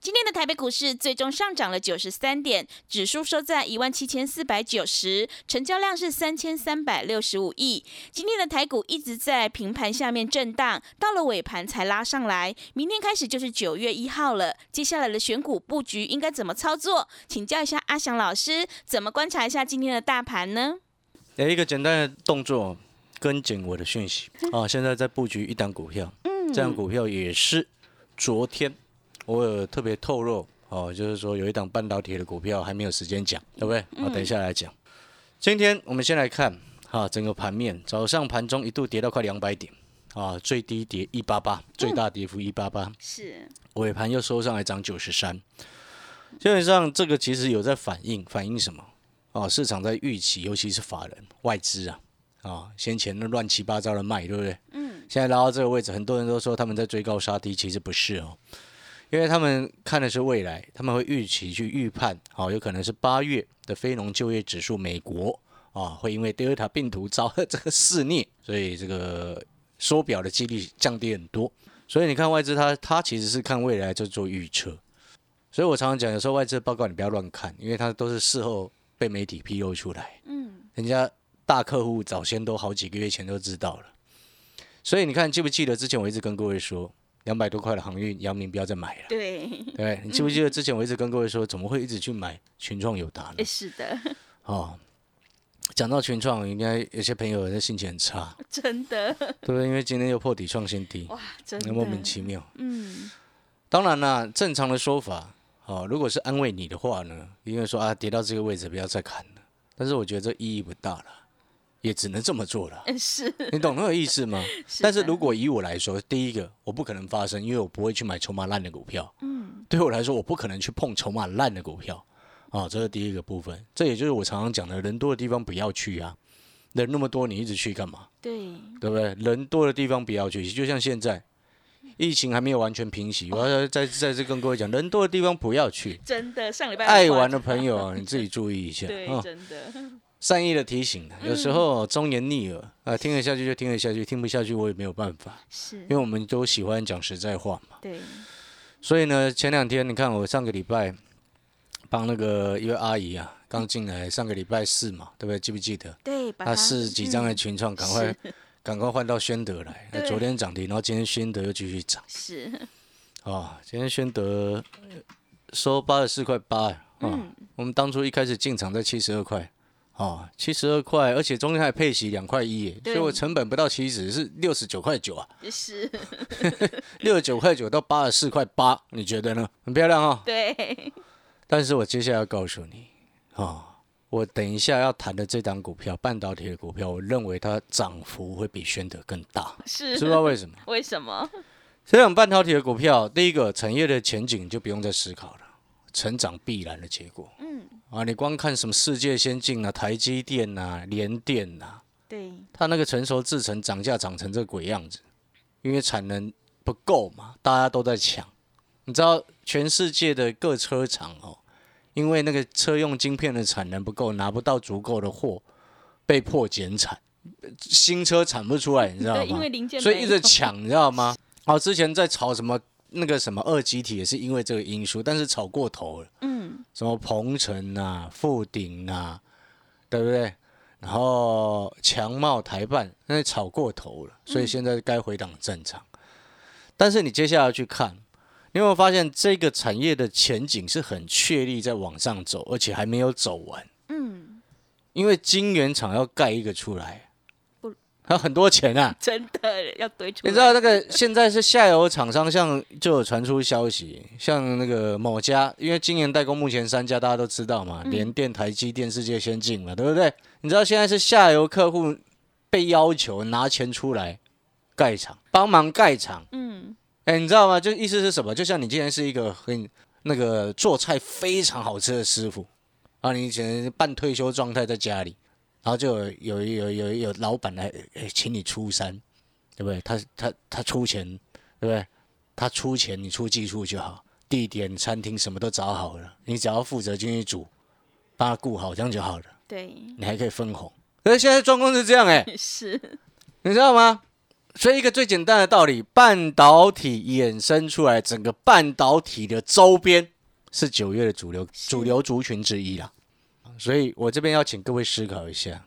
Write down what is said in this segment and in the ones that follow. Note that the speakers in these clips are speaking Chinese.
今天的台北股市最终上涨了九十三点，指数收在一万七千四百九十，成交量是三千三百六十五亿。今天的台股一直在平盘下面震荡，到了尾盘才拉上来。明天开始就是九月一号了，接下来的选股布局应该怎么操作？请教一下阿翔老师，怎么观察一下今天的大盘呢？有一个简单的动作，跟紧我的讯息啊！现在在布局一档股票，嗯，这档股票也是昨天。我有特别透露哦，就是说有一档半导体的股票还没有时间讲，对不对？我等一下来讲。今天我们先来看哈，整个盘面，早上盘中一度跌到快两百点啊，最低跌一八八，最大跌幅一八八，是尾盘又收上来涨九十三。基本上这个其实有在反映，反映什么？哦，市场在预期，尤其是法人外资啊，啊，先前那乱七八糟的卖，对不对？嗯。现在拉到这个位置，很多人都说他们在追高杀低，其实不是哦。因为他们看的是未来，他们会预期去预判，好，有可能是八月的非农就业指数，美国啊会因为德尔塔病毒遭这个肆虐，所以这个缩表的几率降低很多。所以你看外资，它它其实是看未来就做预测。所以我常常讲，有时候外资报告你不要乱看，因为它都是事后被媒体披露出来。嗯，人家大客户早先都好几个月前都知道了。所以你看，记不记得之前我一直跟各位说？两百多块的航运，杨明不要再买了。对，对你记不记得之前我一直跟各位说，怎么会一直去买群创友达呢？是的。哦，讲到群创，应该有些朋友的心情很差。真的。对，因为今天又破底创新低。哇，真的。莫名其妙。嗯。当然啦，正常的说法，哦，如果是安慰你的话呢，因为说啊，跌到这个位置不要再砍了。但是我觉得这意义不大了。也只能这么做了，是 你懂那个意思吗？但是如果以我来说，第一个我不可能发生，因为我不会去买筹码烂的股票。嗯，对我来说，我不可能去碰筹码烂的股票啊，这是第一个部分。这也就是我常常讲的，人多的地方不要去啊。人那么多，你一直去干嘛？对，对不对？人多的地方不要去，就像现在疫情还没有完全平息，我要再再次跟各位讲，人多的地方不要去。真的，上礼拜爱玩的朋友，你自己注意一下。对，真的。善意的提醒，有时候忠言逆耳啊，听得下去就听得下去，听不下去我也没有办法，是因为我们都喜欢讲实在话嘛。对。所以呢，前两天你看我上个礼拜帮那个一位阿姨啊，刚进来，上个礼拜四嘛，对不对？记不记得？对。他是几张的群创，赶快赶快换到宣德来。那昨天涨停，然后今天宣德又继续涨。是。哦，今天宣德收八十四块八啊。我们当初一开始进场在七十二块。哦，七十二块，而且中间还配息两块一，所以我成本不到七十，是六十九块九啊。是，六十九块九到八十四块八，你觉得呢？很漂亮哦。对。但是我接下来要告诉你，哦，我等一下要谈的这档股票，半导体的股票，我认为它涨幅会比宣德更大。是，知道为什么？为什么？这种半导体的股票，第一个产业的前景就不用再思考了，成长必然的结果。嗯。啊，你光看什么世界先进啊，台积电呐，联电呐，对，它那个成熟制程涨价涨成这鬼样子，因为产能不够嘛，大家都在抢。你知道全世界的各车厂哦，因为那个车用晶片的产能不够，拿不到足够的货，被迫减产，新车产不出来，你知道吗？因为零件，所以一直抢，你知道吗？哦，之前在炒什么？那个什么二极体也是因为这个因素，但是炒过头了。嗯，什么鹏程啊、富鼎啊，对不对？然后强茂、台办，那炒过头了，所以现在该回档正常。但是你接下来去看，你有没有发现这个产业的前景是很确立在往上走，而且还没有走完。嗯，因为晶圆厂要盖一个出来，不还有很多钱啊。真的要堆出来。你知道那个现在是下游厂商，像就有传出消息，像那个某家，因为今年代工目前三家大家都知道嘛，联电、台积电、世界先进嘛，对不对？你知道现在是下游客户被要求拿钱出来盖厂，帮忙盖厂。嗯，哎，你知道吗？就意思是什么？就像你今天是一个很那个做菜非常好吃的师傅，啊，你以前半退休状态在家里，然后就有有有有有老板来哎请你出山，对不对？他他他出钱，对不对？他出钱，你出技术就好，地点、餐厅什么都找好了，你只要负责进去煮，帮他顾好，这样就好了。对，你还可以分红。可是现在状况是这样哎、是，你知道吗？所以一个最简单的道理，半导体衍生出来，整个半导体的周边是九月的主流主流族群之一啦。所以我这边要请各位思考一下，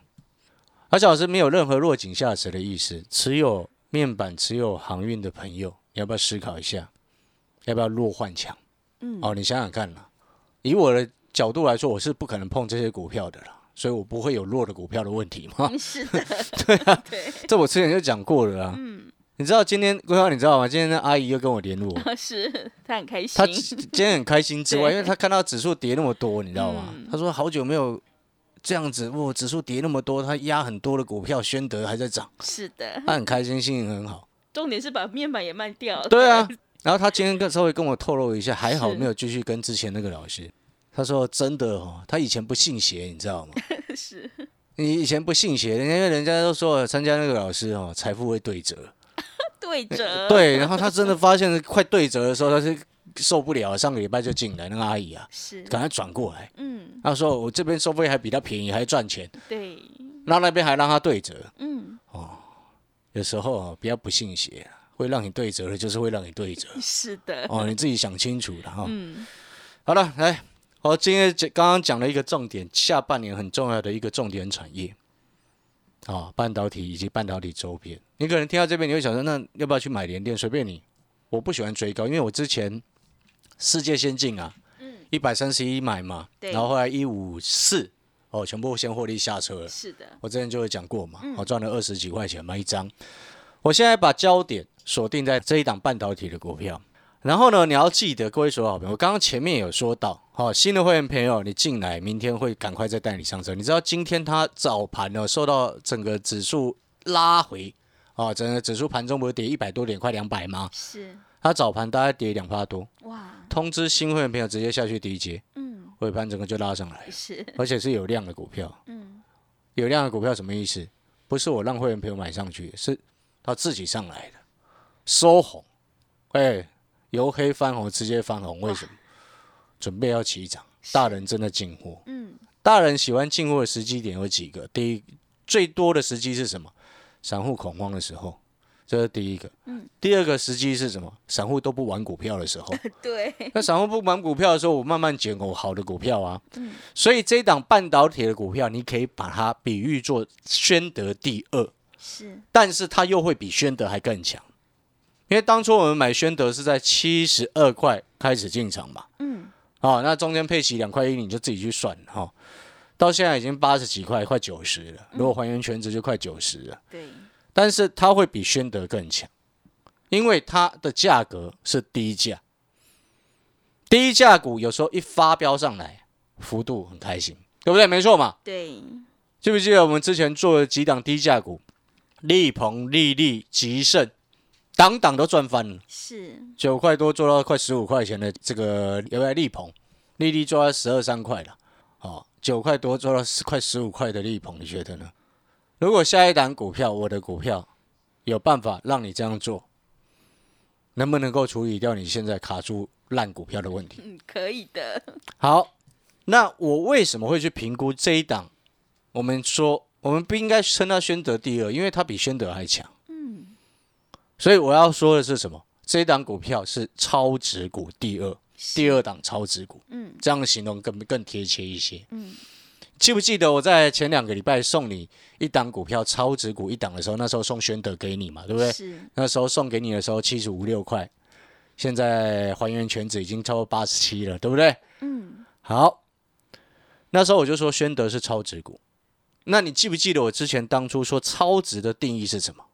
而且老师没有任何落井下石的意思。持有面板、持有航运的朋友，你要不要思考一下？要不要弱换强？嗯，哦，你想想看啦。以我的角度来说，我是不可能碰这些股票的啦，所以我不会有弱的股票的问题嘛。嗯是的，对啊，对，这我之前就讲过了啊。嗯，你知道今天规划你知道吗？今天那阿姨又跟我联络，是她很开心她，今天很开心之外，因为她看到指数跌那么多，你知道吗嗯？她说好久没有这样子，哇，指数跌那么多，她压很多的股票，宣德还在涨，是的，她很开心，心情很好。重点是把面板也卖掉了，对啊，然后她今天跟稍微跟我透露一下，还好没有继续跟之前那个老师。她说真的哦，她以前不信邪，你知道吗？是，你以前不信邪，人家因为人家都说参加那个老师哦，财富会对折。对折，，对，然后他真的发现快对折的时候，他是受不了，上个礼拜就进来那个阿姨啊，是，赶快转过来。嗯，他说我这边收费还比他便宜，还赚钱，对，然后那边还让他对折。嗯，哦有时候啊，不要不信邪啊，会让你对折的，就是会让你对折。是的，哦，你自己想清楚了哈。嗯，好了，来，我今天讲刚刚讲了一个重点，下半年很重要的一个重点产业。啊、半导体以及半导体周边，你可能听到这边，你会想说，那要不要去买联电？随便你，我不喜欢追高，因为我之前世界先进啊，一百三十一买嘛，对然后后来一五四，哦，全部先获利下车了。是的，我之前就有讲过嘛，我赚了二十几块钱买一张。我现在把焦点锁定在这一档半导体的股票。然后呢，你要记得，各位所有好朋友，我刚刚前面有说到，好、新的会员朋友，你进来，明天会赶快再带你上车。你知道今天它早盘呢，受到整个指数拉回，哦，整个指数盘中不是跌一百多点，快两百吗？是，它早盘大概跌两趴多，哇，通知新会员朋友直接下去第一节，嗯，尾盘整个就拉上来，是，而且是有量的股票。嗯，有量的股票什么意思？不是我让会员朋友买上去，是他自己上来的，收红，哎、由黑翻红，直接翻红，为什么？准备要起涨，大人真的进货。嗯，大人喜欢进货的时机点有几个？第一，最多的时机是什么？散户恐慌的时候，这是第一个。嗯。第二个时机是什么？散户都不玩股票的时候。对，那散户不玩股票的时候，我慢慢捡我好的股票啊。嗯所以这一档半导体的股票，你可以把它比喻做宣德第二，是，但是它又会比宣德还更强。因为当初我们买宣德是在七十二块开始进场嘛，嗯，哦，那中间配齐两块一，你就自己去算哈、哦。到现在已经八十几块，快九十了。如果还原全值就快九十了，对，但是它会比宣德更强，因为它的价格是低价。低价股有时候一发飙上来，幅度很开心，对不对？没错嘛。对，记不记得我们之前做的几档低价股，力鹏、利利、吉盛，档档都赚翻了，是，九块多做到快十五块钱的这个有没有力鹏，力力做到十二三块了，哦，九块多做到十快十五块的力鹏，你觉得呢？如果下一档股票，我的股票有办法让你这样做，能不能够处理掉你现在卡住烂股票的问题？嗯，可以的，好，那我为什么会去评估这一档？我们说我们不应该称它宣德第二，因为它比宣德还强。嗯，所以我要说的是什么？这一档股票是超值股第二，第二档超值股，嗯这样的形容更更贴切一些。嗯，记不记得我在前两个礼拜送你一档股票超值股一档的时候，那时候送宣德给你嘛，对不对？是，那时候送给你的时候七十五六块，现在还原全值已经超过八十七了，对不对？嗯，好，那时候我就说宣德是超值股，那你记不记得我之前当初说超值的定义是什么？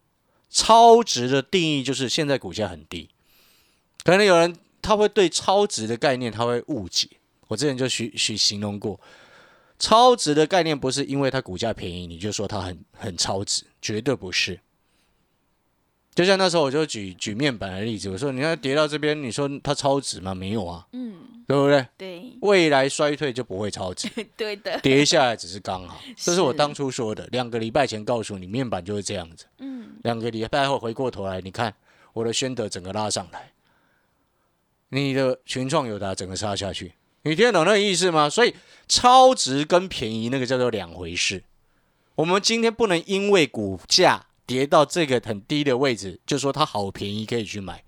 超值的定义就是现在股价很低，可能有人他会对超值的概念他会误解。我之前就许许形容过，超值的概念不是因为它股价便宜你就说它很很超值，绝对不是。就像那时候我就举举面板的例子，我说你看跌到这边，你说它超值吗？没有啊，嗯，对不对？对，未来衰退就不会超值，对的，跌下来只是刚好。这是我当初说的，两个礼拜前告诉你，面板就是这样子。嗯，两个礼拜后回过头来，你看我的宣德整个拉上来，你的群创友达整个杀下去，你听得懂那个意思吗？所以超值跟便宜那个叫做两回事。我们今天不能因为股价跌到这个很低的位置，就说它好便宜可以去买，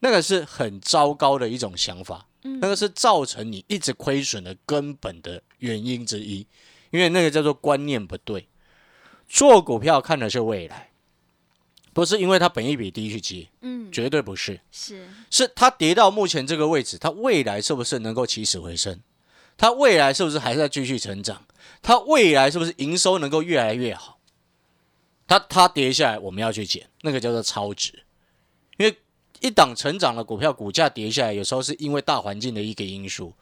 那个是很糟糕的一种想法，那个是造成你一直亏损的根本的原因之一，因为那个叫做观念不对。做股票看的是未来，不是因为它本益比低去接，嗯，绝对不是，是，是它跌到目前这个位置，它未来是不是能够起死回生？它未来是不是还在继续成长？它未来是不是营收能够越来越好？它它跌下来，我们要去捡，那个叫做超值。因为一档成长的股票股价跌下来，有时候是因为大环境的一个因素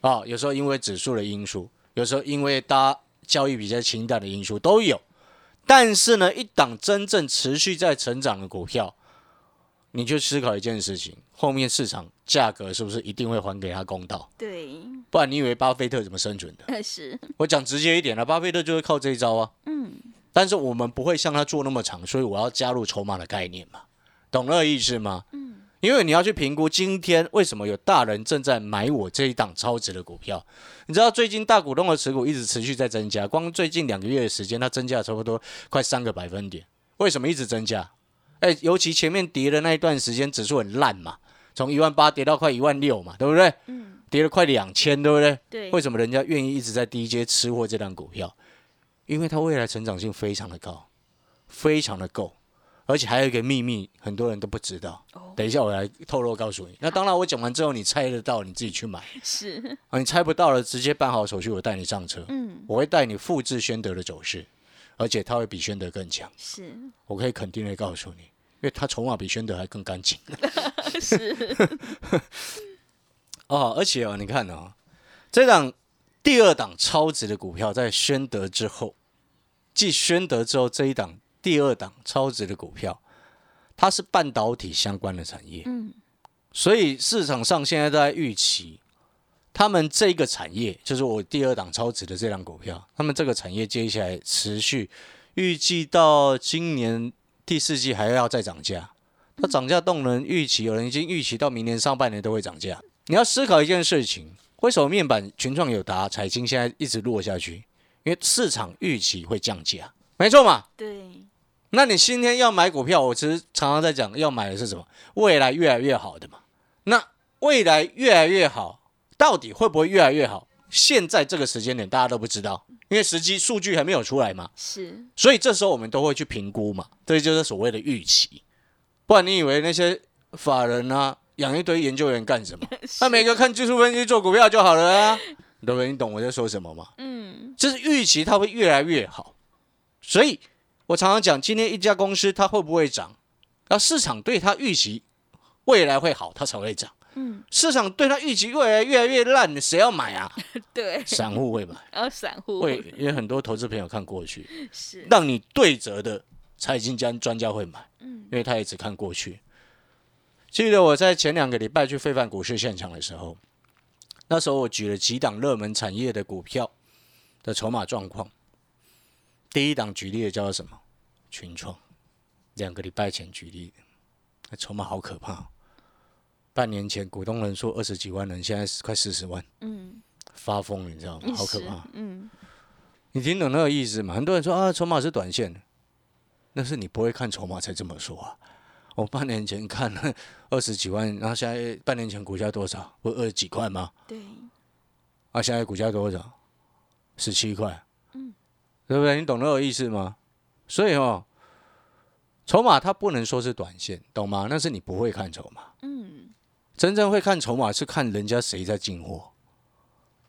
啊，有时候因为指数的因素，有时候因为大家交易比较清淡的因素都有。但是呢，一档真正持续在成长的股票，你就思考一件事情：后面市场价格是不是一定会还给他公道？对，不然你以为巴菲特怎么生存的？是，我讲直接一点了，巴菲特就是靠这一招啊。嗯，但是我们不会像他做那么长，所以我要加入筹码的概念嘛，懂那个意思吗？嗯，因为你要去评估今天为什么有大人正在买我这一档超值的股票。你知道最近大股东的持股一直持续在增加，光最近两个月的时间，它增加了差不多快三个百分点。为什么一直增加？哎，尤其前面跌的那一段时间，指数很烂嘛，从一万八跌到快一万六嘛，对不对？嗯，跌了快两千，对不对？对，为什么人家愿意一直在低阶吃货这档股票？因为它未来成长性非常的高，非常的够，而且还有一个秘密，很多人都不知道。哦，等一下我来透露告诉你。那当然，我讲完之后你猜得到，你自己去买 是，啊。你猜不到了，直接办好手续，我带你上车。嗯，我会带你复制宣德的走势，而且它会比宣德更强。是，我可以肯定的告诉你，因为它筹码比宣德还更干净。是，哦，而且哦，你看哦，这档第二档超值的股票在宣德之后，继宣德之后这一档第二档超值的股票，它是半导体相关的产业，嗯，所以市场上现在都在预期，他们这个产业就是我第二档超值的这档股票，他们这个产业接下来持续，预计到今年第四季还要再涨价。它涨价动能预期，有人已经预期到明年上半年都会涨价。你要思考一件事情：为什么面板群创有达、彩晶现在一直落下去？因为市场预期会降价，没错嘛？对，那你今天要买股票，我其实常常在讲，要买的是什么？未来越来越好的嘛。那未来越来越好，到底会不会越来越好？现在这个时间点大家都不知道，因为实际数据还没有出来嘛。是，所以这时候我们都会去评估嘛，这就是所谓的预期。不然你以为那些法人啊养一堆研究员干什么？他每个看技术分析做股票就好了啊，对不对？你懂我在说什么吗？嗯，就是预期它会越来越好，所以我常常讲，今天一家公司它会不会涨，要市场对它预期未来会好，它才会涨。嗯，市场对它预期未来越来越烂，谁要买啊？对，散户会买，然后散户会，因为很多投资朋友看过去，是，让你对折的财经家专家会买，嗯因为他也只看过去。记得我在前两个礼拜去非凡股市现场的时候，那时候我举了几档热门产业的股票的筹码状况。第一档举例的叫做什么？群创，两个礼拜前举例的，那筹码好可怕哦。半年前股东人数二十几万人，现在是快四十万，嗯，发疯，你知道吗？好可怕。嗯，你听懂那个意思吗？很多人说啊，筹码是短线的，那是你不会看筹码才这么说啊。我半年前看了 二十几万，然后现在半年前股价多少？不二十几块吗？对，啊，现在股价多少？十七块。嗯，对不对？你懂那个意思吗？所以哦，筹码它不能说是短线，懂吗？那是你不会看筹码。嗯，真正会看筹码是看人家谁在进货，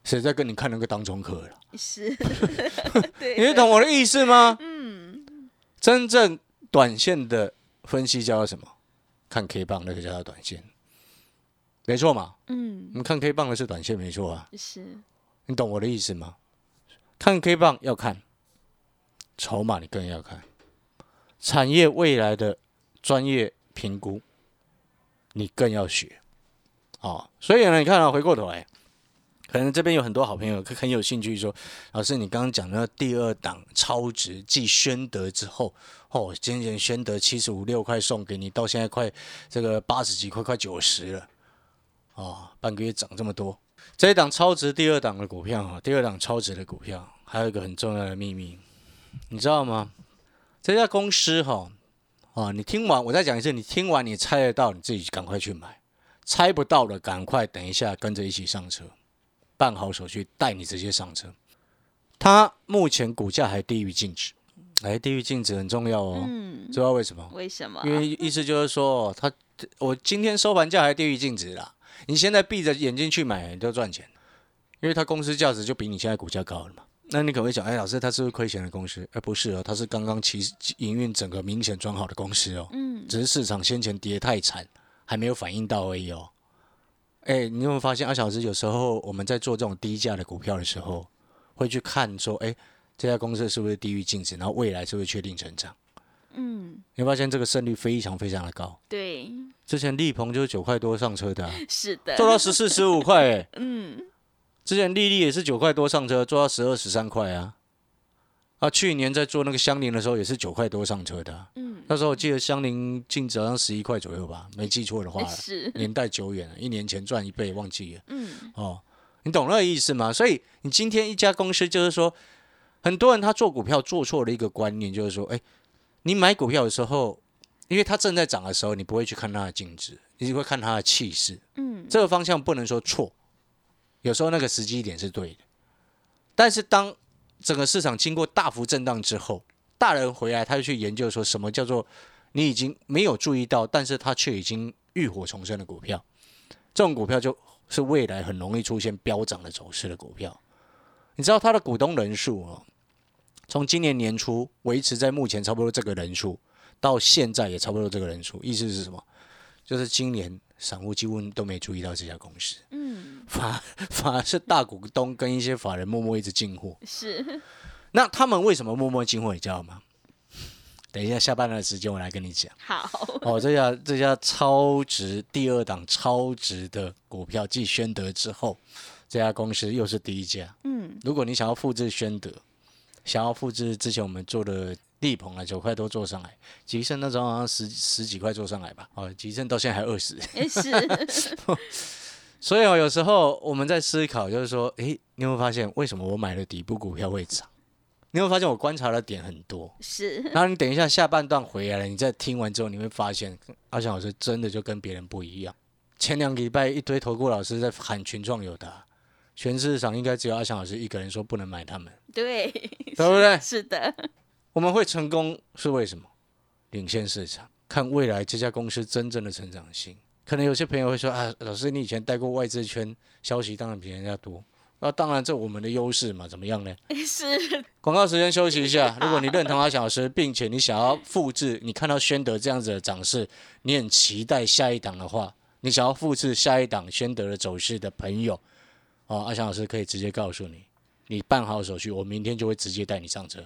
谁在跟你看那个当中客了？是，对，你懂我的意思吗？嗯，真正短线的分析叫做什么？看 K 棒那个叫做短线，没错嘛。嗯，你们看 K 棒的是短线没错啊，是，你懂我的意思吗？看 K 棒要看筹码，你更要看产业未来的专业评估，你更要学。哦，所以呢，你看啊，回过头来，可能这边有很多好朋友可很有兴趣说，老师，你刚刚讲的第二档超值继宣德之后，哦，今年宣德七十五六块送给你，到现在快这个八十几块，快九十了，哦，半个月涨这么多。这一档超值第二档的股票啊，第二档超值的股票，还有一个很重要的秘密，你知道吗？这家公司哈，啊，你听完我再讲一次，你听完你猜得到，你自己赶快去买；猜不到的，赶快等一下跟着一起上车，办好手续，带你直接上车。它目前股价还低于净值，哎，低于净值很重要哦，嗯，知道为什么？为什么？因为意思就是说，它我今天收盘价还低于净值啦。你现在闭着眼睛去买，你都赚钱，因为它公司价值就比你现在股价高了嘛。那你可能会讲，哎，老师，它是不是亏钱的公司？哎，不是哦，它是刚刚其营运整个明显转好的公司哦。嗯，只是市场先前跌太惨，还没有反应到而已哦。哎，你有没有发现，阿小时有时候我们在做这种低价的股票的时候，会去看说，哎，这家公司是不是低于净值，然后未来是不是确定成长？嗯，你会发现这个胜率非常非常的高。对，之前立鹏就是九块多上车的、啊，是的，做到十四、十五块，哎，嗯，之前丽丽也是九块多上车，做到十二、十三块啊。啊，去年在做那个香菱的时候也是九块多上车的、啊，嗯，那时候我记得香菱净值好像十一块左右吧，没记错的话，是，年代久远了，一年前赚一倍忘记了嗯，哦。你懂那个意思吗？所以你今天一家公司就是说，很多人他做股票做错了一个观念，就是说，哎，你买股票的时候，因为它正在涨的时候，你不会去看它的净值，你只会看它的气势。嗯，这个方向不能说错，有时候那个时机点是对的，但是当整个市场经过大幅震荡之后，大人回来他就去研究说什么叫做你已经没有注意到，但是他却已经浴火重生的股票，这种股票就是未来很容易出现飙涨的走势的股票。你知道它的股东人数哦，从今年年初维持在目前差不多这个人数，到现在也差不多这个人数，意思是什么？就是今年散户几乎都没注意到这家公司，嗯，反反而是大股东跟一些法人默默一直进货。是，那他们为什么默默进货？你知道吗？等一下下半段的时间我来跟你讲。好，哦，这家这家超值第二档超值的股票，继宣德之后，这家公司又是第一家。嗯，如果你想要复制宣德，想要复制之前我们做的力鹏啊，九块多做上来，吉盛那时候好像十十几块做上来吧，哦，吉盛到现在还二十。是，所以哦，有时候我们在思考，就是说，诶，你有没有发现为什么我买的底部股票会涨？你有没有发现我观察的点很多？是，然后你等一下下半段回来了，你再听完之后，你会发现阿翔老师真的就跟别人不一样。前两个礼拜一堆投顾老师在喊群创友达，全市场应该只有阿翔老师一个人说不能买他们，对，对不对？是的，我们会成功是为什么？领先市场，看未来这家公司真正的成长性。可能有些朋友会说啊，老师你以前带过外资圈，消息当然比人家多。那、当然这我们的优势嘛，怎么样呢？是，广告时间休息一下。如果你认同阿翔老师，并且你想要复制，你看到宣德这样子的涨势，你很期待下一档的话，你想要复制下一档宣德的走势的朋友，哦，阿翔老师可以直接告诉你，你办好手续，我明天就会直接带你上车。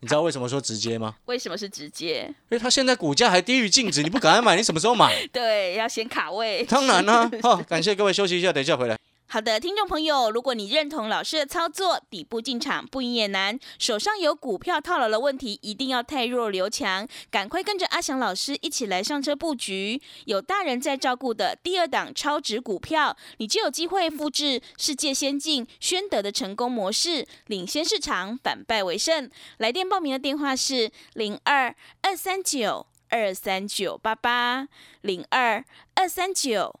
你知道为什么说直接吗？为什么是直接？因为它现在股价还低于净值，你不赶快买，你什么时候买？对，要先卡位。当然啦、好、感谢各位休息一下，等一下回来。好的，听众朋友，如果你认同老师的操作，底部进场不赢也难，手上有股票套牢的问题，一定要太弱留强，赶快跟着阿翔老师一起来上车布局，有大人在照顾的第二档超值股票，你就有机会复制世界先进宣德的成功模式，领先市场，反败为胜。来电报名的电话是零二二三九二三九八八零二二三九。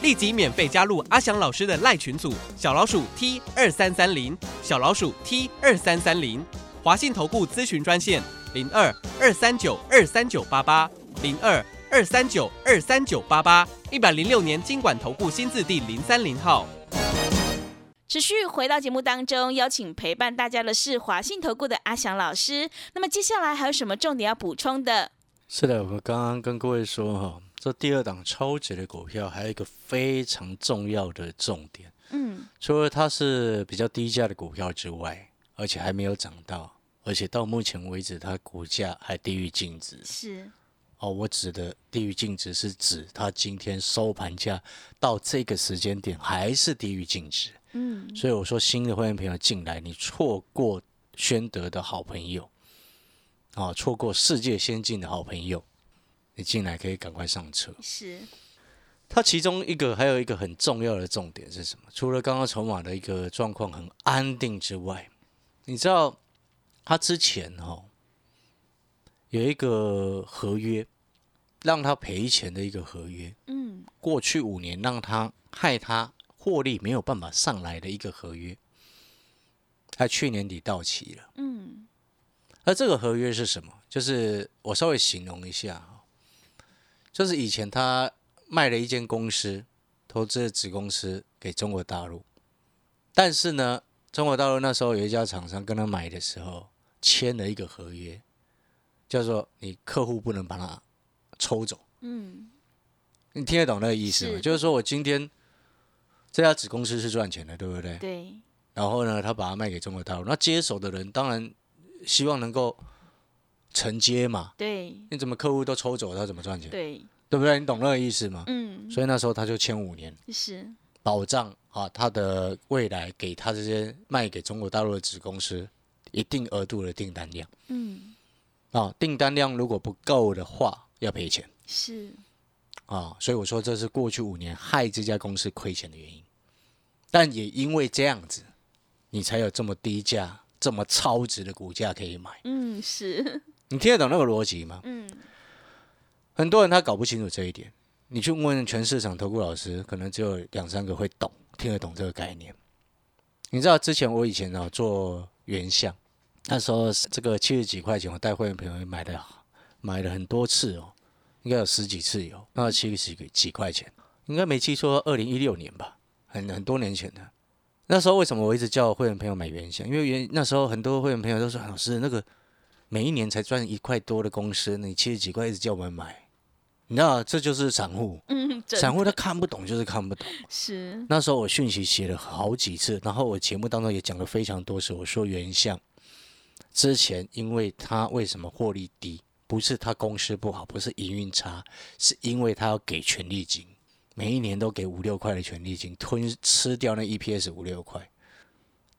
立即免费加入阿翔老师的赖群组，小老鼠 T 二三三零，小老鼠 T 二三三零，华信投顾咨询专线零二二三九二三九八八零二二三九二三九八八，一百零六年经管投顾新字第零三零号。持续回到节目当中，邀请陪伴大家的是华信投顾的阿翔老师。那么接下来还有什么重点要补充的？是的，我刚刚跟各位说哈，这第二档超值的股票还有一个非常重要的重点，嗯，除了它是比较低价的股票之外，而且还没有涨到，而且到目前为止它股价还低于净值。是，哦，我指的低于净值是指它今天收盘价到这个时间点还是低于净值。嗯，所以我说，新的会员朋友进来，你错过宣德的好朋友，啊，错过世界先进的好朋友，你进来可以赶快上车。是，它其中一个还有一个很重要的重点是什么？除了刚刚筹码的一个状况很安定之外，你知道他之前哦有一个合约让他赔钱的一个合约，嗯，过去五年让他害他获利没有办法上来的一个合约，他去年底到期了。嗯，而这个合约是什么？就是我稍微形容一下哈，就是以前他卖了一间公司，投资的子公司给中国大陆，但是呢，中国大陆那时候有一家厂商跟他买的时候签了一个合约，叫做你客户不能把它抽走。嗯，你听得懂那个意思吗？是就是说我今天这家子公司是赚钱的，对不对？对，然后呢，他把它卖给中国大陆，那接手的人当然希望能够承接嘛。对，你怎么客户都抽走，他怎么赚钱？对，对不对？你懂那个意思吗？嗯，所以那时候他就签五年，是，保障啊他的未来给他这些卖给中国大陆的子公司一定额度的订单量。嗯，啊，订单量如果不够的话要赔钱。是，啊，所以我说这是过去五年害这家公司亏钱的原因，但也因为这样子，你才有这么低价、这么超值的股价可以买。嗯，是，你听得懂那个逻辑吗？嗯，很多人他搞不清楚这一点，你去问全市场投顾老师，可能只有两三个会懂，听得懂这个概念。你知道之前我以前啊做原相，那时候这个七十几块钱，我带会员朋友买的买了很多次哦，应该有十几次有，那七十几几块钱，应该没记错，二零一六年吧，很很多年前的。那时候为什么我一直叫会员朋友买原相？因为原那时候很多会员朋友都说，老师那个每一年才赚一块多的公司，你七十几块一直叫我们买。你知道，这就是散户。嗯，真散户他看不懂，就是看不懂。是，那时候我讯息写了好几次，然后我节目当中也讲了非常多次。我说原相之前，因为他为什么获利低，不是他公司不好，不是营运差，是因为他要给权利金，每一年都给五六块的权利金，吞吃掉那 EPS 五六块。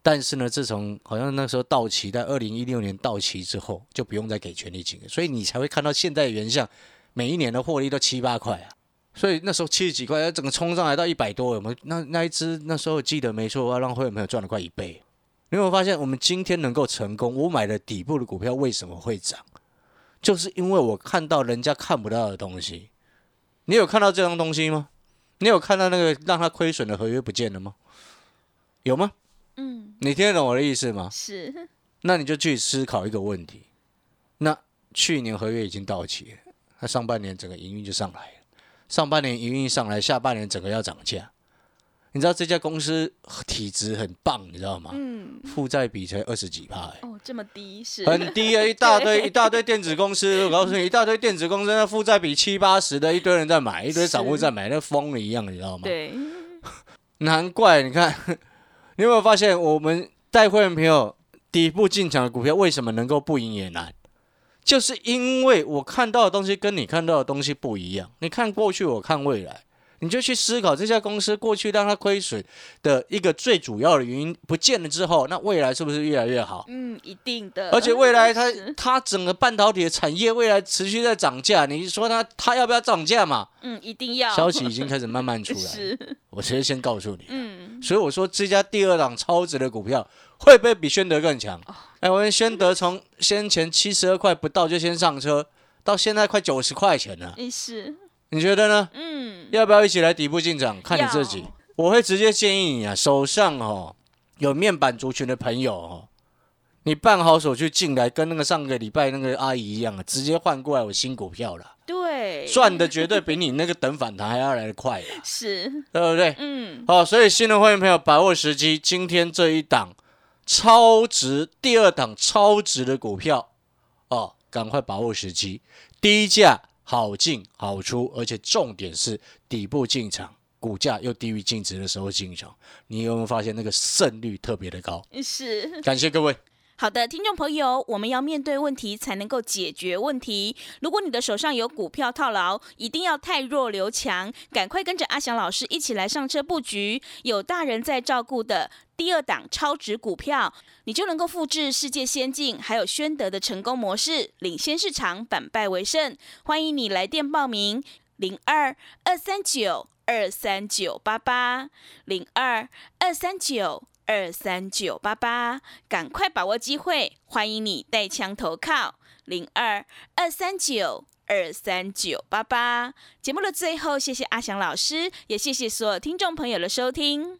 但是呢，自从好像那时候到期，在二零一六年到期之后，就不用再给权利金了，所以你才会看到现在的原相每一年的获利都七八块啊。所以那时候七十几块，整个冲上来到一百多，有没有？那那一只那时候记得没错，的话让会员朋友赚了快一倍。你有没有发现，我们今天能够成功，我买的底部的股票为什么会涨？就是因为我看到人家看不到的东西。你有看到这张东西吗？你有看到那个让他亏损的合约不见了吗？有吗？嗯，你听得懂我的意思吗？是，那你就去思考一个问题：那去年合约已经到期了，那上半年整个营运就上来了，上半年营运上来，下半年整个要涨价。你知道这家公司体质很棒，你知道吗？嗯，负债比才二十几趴、欸，哦，这么低是，很低啊！一大堆一大堆电子公司，我告诉你，一大堆电子公司那负债比七八十的，一堆人在买，一堆散户在买，那疯了一样，你知道吗？对，难怪你看，你有没有发现我们带会员朋友底部进场的股票为什么能够不赢也难？就是因为我看到的东西跟你看到的东西不一样。你看过去，我看未来，你就去思考这家公司过去让它亏损的一个最主要的原因不见了之后，那未来是不是越来越好？嗯，一定的，而且未来它 它整个半导体的产业未来持续在涨价，你说它它要不要涨价嘛？嗯，一定要，消息已经开始慢慢出来。是，我直接先告诉你，嗯，所以我说这家第二档超值的股票会不会比宣德更强？哎，我们宣德从先前七十二块不到就先上车，到现在快九十块钱了，是，你觉得呢？嗯，要不要一起来底部进场？看你自己要。我会直接建议你啊，手上哦有面板族群的朋友哦，你办好手续进来，跟那个上个礼拜那个阿姨一样啊，直接换过来我新股票了，对，赚的绝对比你那个等反弹还要来得快啦，是，对不对？嗯，好，所以新的会员朋友把握时机，今天这一档超值第二档超值的股票哦，赶快把握时机，低价好进好出，而且重点是底部进场，股价又低于净值的时候进场，你有没有发现那个胜率特别的高？是。感谢各位。好的，听众朋友，我们要面对问题才能够解决问题。如果你的手上有股票套牢，一定要太弱留强，赶快跟着阿翔老师一起来上车布局，有大人在照顾的第二档超值股票，你就能够复制世界先进还有宣德的成功模式，领先市场，反败为胜。欢迎你来电报名：零二二三九二三九八八零二二三九。二三九八八，赶快把握机会！欢迎你带枪投靠零二二三九二三九八八。节目的最后，谢谢阿翔老师，也谢谢所有听众朋友的收听。